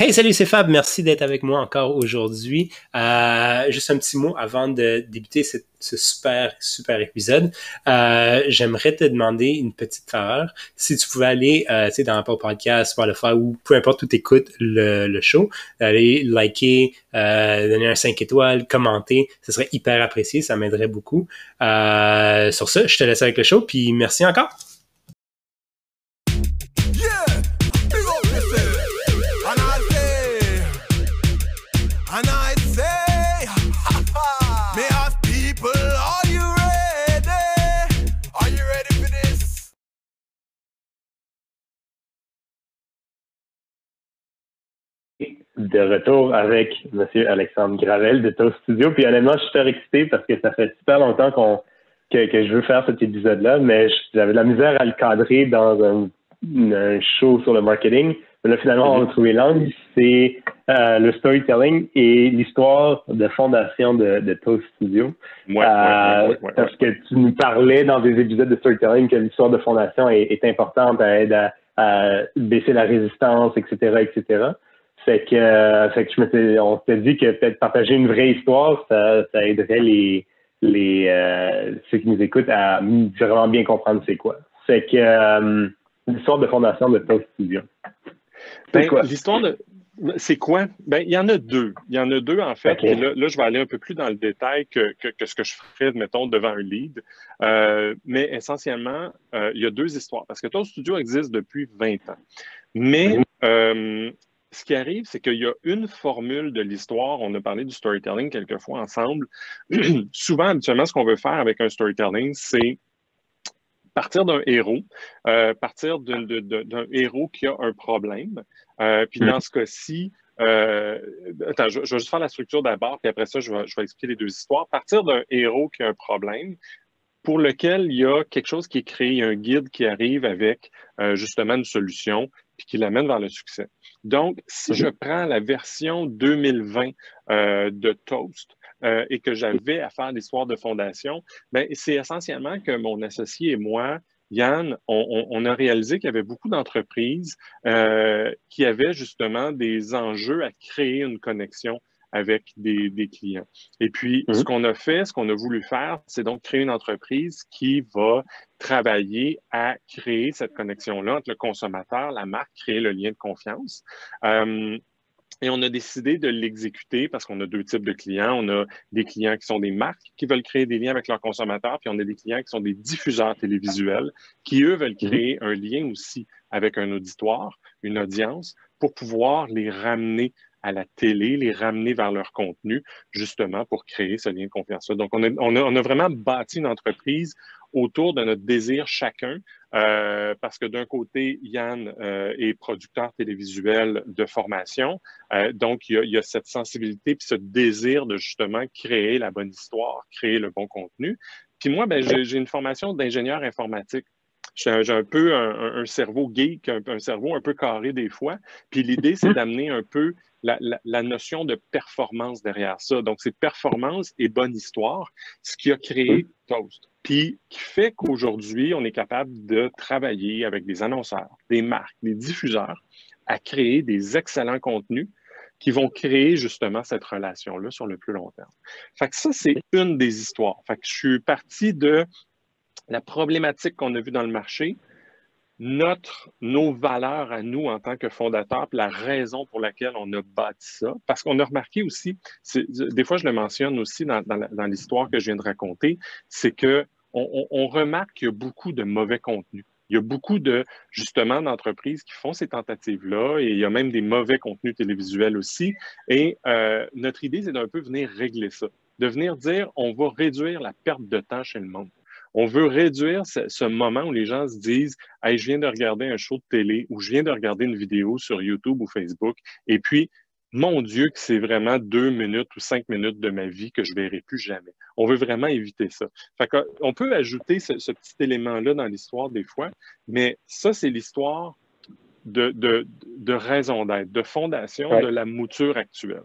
Hey, salut, c'est Fab. Merci d'être avec moi encore aujourd'hui. Euh, juste un petit mot avant de débuter ce, super, super épisode. Euh, j'aimerais te demander une petite faveur. Si tu pouvais aller, euh, dans Apple Podcast, Spotify ou peu importe où tu écoutes le, le show, aller liker, euh, donner un 5 étoiles, commenter, ce serait hyper apprécié. Ça m'aiderait beaucoup. Euh, sur ça, je te laisse avec le show. Puis merci encore. De retour avec M. Alexandre Gravel de Toast Studio. Puis honnêtement, je suis super excité parce que ça fait super longtemps qu'on que, je veux faire cet épisode-là, mais j'avais de la misère à le cadrer dans un, show sur le marketing. Mais là, finalement, on a trouvé l'angle. C'est euh, le storytelling et l'histoire de fondation de, de Toast Studio. Ouais, euh, parce que tu nous parlais dans des épisodes de storytelling que l'histoire de fondation est, importante, à aider à, à, baisser la résistance, etc., etc. Fait que, euh, fait que je m'étais, on s'était dit que peut-être partager une vraie histoire, ça, ça aiderait les, les euh, ceux qui nous écoutent à vraiment bien comprendre c'est quoi. Fait que euh, l'histoire de fondation de Toast Studio. Ben, l'histoire de c'est quoi? Ben, il y en a deux. Il y en a deux, en fait. là, là, je vais aller un peu plus dans le détail que, que, que ce que je ferais, mettons, devant un lead. mais essentiellement, il y a deux histoires. Parce que Toast Studio existe depuis 20 ans. Mais ce qui arrive, c'est qu'il y a une formule de l'histoire. On a parlé du storytelling quelquefois ensemble. Souvent, habituellement, ce qu'on veut faire avec un storytelling, c'est partir d'un héros, euh, partir d'un héros qui a un problème. Euh, puis dans ce cas-ci, euh, attends, je, vais juste faire la structure d'abord, puis après ça, je vais, je vais expliquer les deux histoires. Partir d'un héros qui a un problème, pour lequel il y a quelque chose qui est créé, un guide qui arrive avec justement une solution, puis qui l'amène vers le succès. Donc, si je prends la version 2020 euh, de Toast euh, et que j'avais à faire l'histoire de fondation, ben, c'est essentiellement que mon associé et moi, Yann, on, a réalisé qu'il y avait beaucoup d'entreprises euh, qui avaient justement des enjeux à créer une connexion avec des, clients. Et puis, ce mhm. qu'on a fait, ce qu'on a voulu faire, c'est donc créer une entreprise qui va travailler à créer cette connexion-là entre le consommateur, la marque, créer le lien de confiance. Euh, et on a décidé de l'exécuter parce qu'on a deux types de clients. On a des clients qui sont des marques qui veulent créer des liens avec leurs consommateurs, puis on a des clients qui sont des diffuseurs télévisuels qui, eux, veulent mhm. créer un lien aussi avec un auditoire, une audience, pour pouvoir les ramener à la télé, les ramener vers leur contenu, justement pour créer ce lien de confiance-là. Donc, on a, on, a, on a, vraiment bâti une entreprise autour de notre désir chacun, euh, parce que d'un côté, Yann euh, est producteur télévisuel de formation, euh, donc il y, a, il y, a, cette sensibilité puis ce désir de justement créer la bonne histoire, créer le bon contenu. Puis moi, ben, j'ai une formation d'ingénieur informatique j'ai un, peu un, cerveau geek, un, cerveau un peu carré des fois. Puis l'idée, c'est d'amener un peu la, notion de performance derrière ça. Donc, c'est performance et bonne histoire, ce qui a créé Toast. Puis qui fait qu'aujourd'hui, on est capable de travailler avec des annonceurs, des marques, des diffuseurs à créer des excellents contenus qui vont créer justement cette relation-là sur le plus long terme. Fait que ça, c'est une des histoires. Fait que je suis parti de la problématique qu'on a vue dans le marché, notre, nos valeurs à nous en tant que fondateurs, la raison pour laquelle on a bâti ça. Parce qu'on a remarqué aussi, des fois je le mentionne aussi dans, dans, l'histoire que je viens de raconter, c'est que on, on, remarque qu'il y a beaucoup de mauvais contenu. Il y a beaucoup de, justement, d'entreprises qui font ces tentatives-là et il y a même des mauvais contenus télévisuels aussi. Et euh, notre idée, c'est d'un peu venir régler ça, de venir dire, on va réduire la perte de temps chez le monde. On veut réduire ce, moment où les gens se disent hey, je viens de regarder un show de télé ou je viens de regarder une vidéo sur YouTube ou Facebook, et puis mon Dieu, que c'est vraiment deux minutes ou cinq minutes de ma vie que je ne verrai plus jamais. On veut vraiment éviter ça. Fait on peut ajouter ce, petit élément-là dans l'histoire des fois, mais ça, c'est l'histoire de, de, raison d'être, de fondation de la mouture actuelle.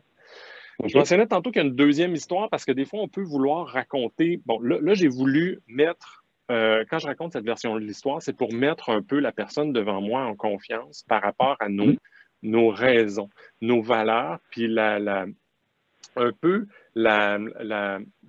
Je mentionnais tantôt qu'il y a une deuxième histoire parce que des fois, on peut vouloir raconter. Bon, là, j'ai voulu mettre, euh, quand je raconte cette version de l'histoire, c'est pour mettre un peu la personne devant moi en confiance par rapport à nos, nos raisons, nos valeurs, puis la, un peu la,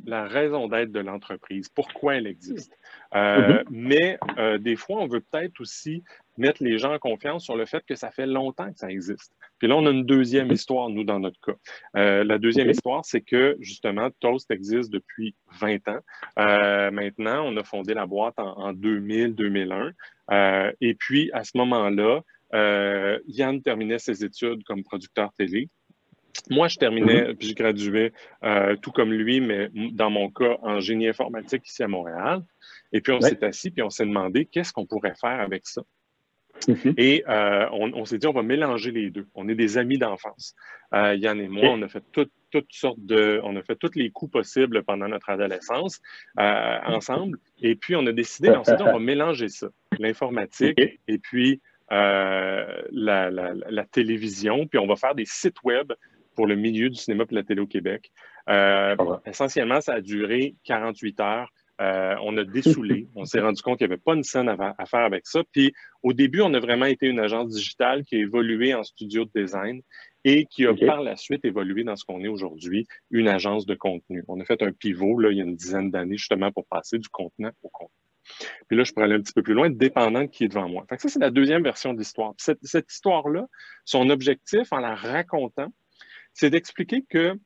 la, raison d'être de l'entreprise, pourquoi elle existe. Euh, mm-hmm. Mais euh, des fois, on veut peut-être aussi mettre les gens en confiance sur le fait que ça fait longtemps que ça existe. Puis là, on a une deuxième mm-hmm. histoire, nous, dans notre cas. Euh, la deuxième histoire, c'est que, justement, Toast existe depuis 20 ans. maintenant, on a fondé la boîte en, en 2000-2001. et puis, à ce moment-là, Yann terminait ses études comme producteur télé. Moi, je terminais, mhm. puis je graduais euh, tout comme lui, mais dans mon cas, en génie informatique ici à Montréal. Et puis, on s'est assis, puis on s'est demandé qu'est-ce qu'on pourrait faire avec ça. Mhm. Et euh, on, s'est dit, on va mélanger les deux. On est des amis d'enfance. Euh, Yann et moi, on a fait toutes sortes de, on a fait tous les coups possibles pendant notre adolescence ensemble. Et puis, on a décidé, on s'est dit, on va mélanger ça, l'informatique et puis la, la, télévision. Puis, on va faire des sites web pour le milieu du cinéma et de la télé au Québec. Euh, essentiellement, ça a duré 48 heures. Euh, on a dessoulé. on s'est rendu compte qu'il n'y avait pas une scène à, faire avec ça. Puis au début, on a vraiment été une agence digitale qui a évolué en studio de design et qui a par la suite évolué dans ce qu'on est aujourd'hui, une agence de contenu. On a fait un pivot là, il y a une dizaine d'années justement pour passer du contenu au contenu. Puis là, je pourrais aller un petit peu plus loin, dépendant de qui est devant moi. Fait ça, c'est la deuxième version de l'histoire. cette histoire-là, son objectif en la racontant, c'est d'expliquer que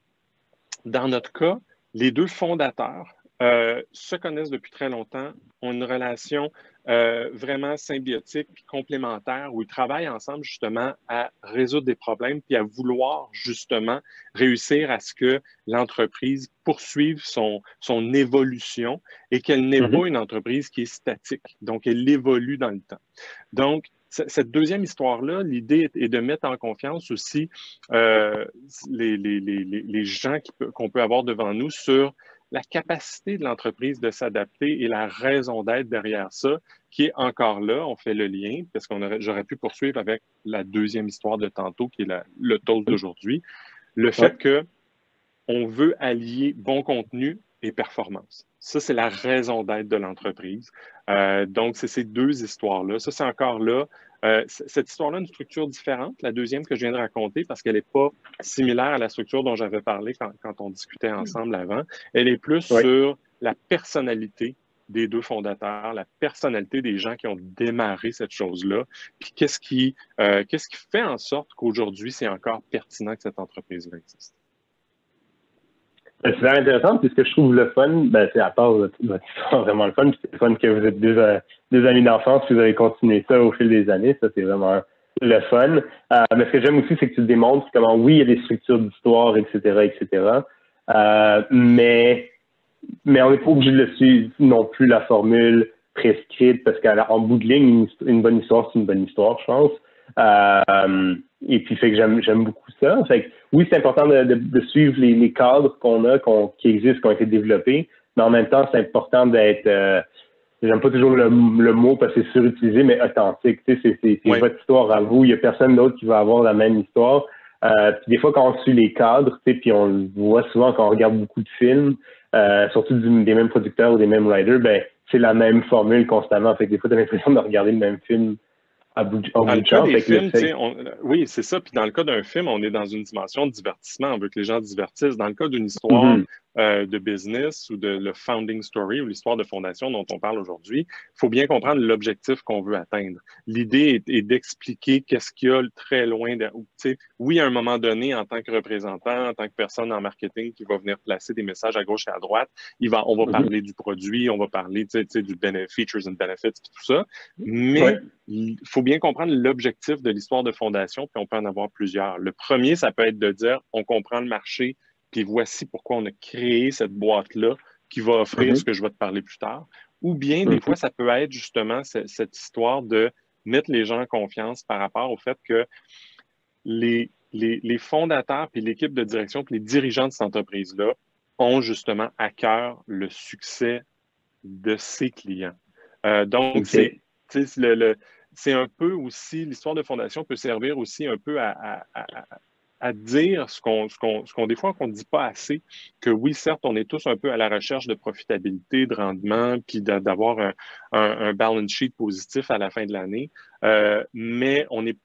dans notre cas, les deux fondateurs euh, se connaissent depuis très longtemps, ont une relation euh, vraiment symbiotique puis complémentaire où ils travaillent ensemble justement à résoudre des problèmes puis à vouloir justement réussir à ce que l'entreprise poursuive son, son évolution et qu'elle n'ait mm-hmm. pas une entreprise qui est statique. Donc, elle évolue dans le temps. Donc, cette deuxième histoire-là, l'idée est de mettre en confiance aussi euh, les, les, les, les, gens qu'on peut avoir devant nous sur la capacité de l'entreprise de s'adapter et la raison d'être derrière ça, qui est encore là. On fait le lien, parce qu'on j'aurais pu poursuivre avec la deuxième histoire de tantôt, qui est la, le taux d'aujourd'hui. Le fait que on veut allier bon contenu et performance. Ça, c'est la raison d'être de l'entreprise. Euh, donc, c'est ces deux histoires-là. Ça, c'est encore là. Euh, cette histoire-là a une structure différente, la deuxième que je viens de raconter, parce qu'elle n'est pas similaire à la structure dont j'avais parlé quand, on discutait ensemble avant. Elle est plus sur la personnalité des deux fondateurs, la personnalité des gens qui ont démarré cette chose-là, puis qu'est-ce qui, euh, qu'est-ce qui fait en sorte qu'aujourd'hui, c'est encore pertinent que cette entreprise-là existe. C'est super intéressant, puis ce que je trouve le fun, ben, c'est à part votre, histoire vraiment le fun, c'est le fun que vous êtes deux, euh, deux amis d'enfance, puis vous avez continué ça au fil des années, ça c'est vraiment le fun. Euh, mais ce que j'aime aussi, c'est que tu démontres comment, oui, il y a des structures d'histoire, etc., etc., euh, mais, mais on n'est pas obligé de suivre non plus la formule prescrite, parce qu'en bout de ligne, une, bonne histoire, c'est une bonne histoire, je pense. Euh, et puis, fait que j'aime, j'aime beaucoup ça. Fait que, oui, c'est important de, de, suivre les, les cadres qu'on a, qu'on, qui existent, qui ont été développés, mais en même temps, c'est important d'être, euh, j'aime pas toujours le, le, mot parce que c'est surutilisé, mais authentique. Tu sais, c'est, c'est, votre histoire à vous. Il y a personne d'autre qui va avoir la même histoire. Euh, puis des fois, quand on suit les cadres, tu sais, puis on le voit souvent quand on regarde beaucoup de films, euh, surtout des mêmes producteurs ou des mêmes writers, ben c'est la même formule constamment. Fait que des fois, tu as l'impression de regarder le même film oui, c'est ça. Puis dans le cas d'un film, on est dans une dimension de divertissement. On veut que les gens divertissent. Dans le cas d'une histoire, mm-hmm. Euh, de business ou de le founding story ou l'histoire de fondation dont on parle aujourd'hui, il faut bien comprendre l'objectif qu'on veut atteindre. L'idée est, d'expliquer qu'est-ce qu'il y a très loin de. Oui, à un moment donné, en tant que représentant, en tant que personne en marketing qui va venir placer des messages à gauche et à droite, il va, on va mm-hmm. parler du produit, on va parler du features and benefits, tout ça. Mais il faut bien comprendre l'objectif de l'histoire de fondation, puis on peut en avoir plusieurs. Le premier, ça peut être de dire on comprend le marché puis voici pourquoi on a créé cette boîte-là qui va offrir mhm. ce que je vais te parler plus tard. Ou bien, des mhm. fois, ça peut être justement cette, histoire de mettre les gens en confiance par rapport au fait que les, les, fondateurs, puis l'équipe de direction, puis les dirigeants de cette entreprise-là ont justement à cœur le succès de ses clients. Euh, donc, c'est le, c'est un peu aussi, l'histoire de fondation peut servir aussi un peu à, à dire ce qu'on, ce qu'on, qu'on des fois qu'on ne dit pas assez, que oui, certes, on est tous un peu à la recherche de profitabilité, de rendement, puis d'avoir un, un, balance sheet positif à la fin de l'année, euh, mais on est,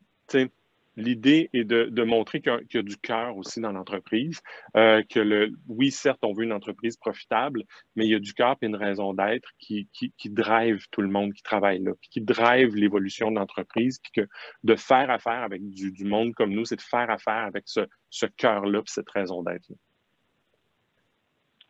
L'idée est de, montrer qu'il y, a du cœur aussi dans l'entreprise, euh, que le, oui, certes, on veut une entreprise profitable, mais il y a du cœur et une raison d'être qui, qui, drive tout le monde qui travaille là, qui drive l'évolution de l'entreprise, puis que de faire affaire avec du, monde comme nous, c'est de faire affaire avec ce, ce cœur-là, et cette raison d'être.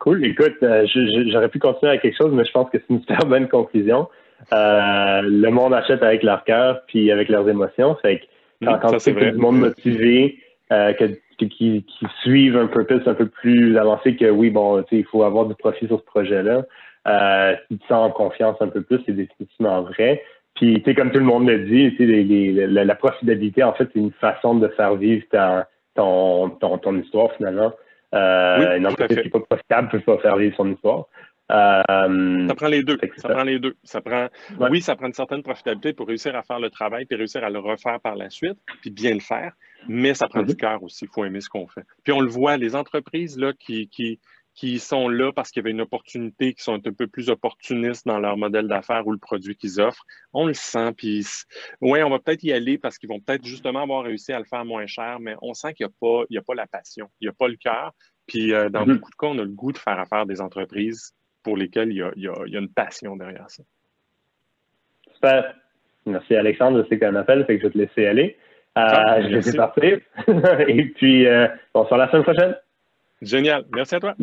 Cool. Écoute, euh, j'aurais pu continuer avec quelque chose, mais je pense que c'est une super bonne conclusion. Euh, le monde achète avec leur cœur puis avec leurs émotions. Fait que quand, c'est du monde motivé, euh, qui, qui, suivent un purpose un peu plus avancé que oui, bon, il faut avoir du profit sur ce projet-là. Euh, tu te sens en confiance un peu plus, c'est définitivement vrai. Puis, tu sais, comme tout le monde le dit, la, la, profitabilité, en fait, c'est une façon de faire vivre ta, ton, ton, ton histoire, finalement. Euh, une entreprise qui n'est pas profitable ne peut pas faire vivre son histoire. Euh, ça prend les deux. Ça, prend les deux. Ça prend, Oui, ça prend une certaine profitabilité pour réussir à faire le travail, puis réussir à le refaire par la suite, puis bien le faire. Mais ça prend du mhm. cœur aussi. Il faut aimer ce qu'on fait. Puis on le voit, les entreprises là, qui, qui, qui sont là parce qu'il y avait une opportunité, qui sont un peu plus opportunistes dans leur modèle d'affaires ou le produit qu'ils offrent, on le sent. Puis, oui, on va peut-être y aller parce qu'ils vont peut-être justement avoir réussi à le faire moins cher, mais on sent qu'il n'y a, pas, a pas la passion, il n'y a pas le cœur. Puis, euh, dans mhm. beaucoup de cas, on a le goût de faire affaire des entreprises pour lesquels il y a, une passion derrière ça. Super. Merci Alexandre, je sais un appel, fait que je vais te laisser aller. Euh, je vais partir. Et puis, euh, on se voit la semaine prochaine. Génial. Merci à toi.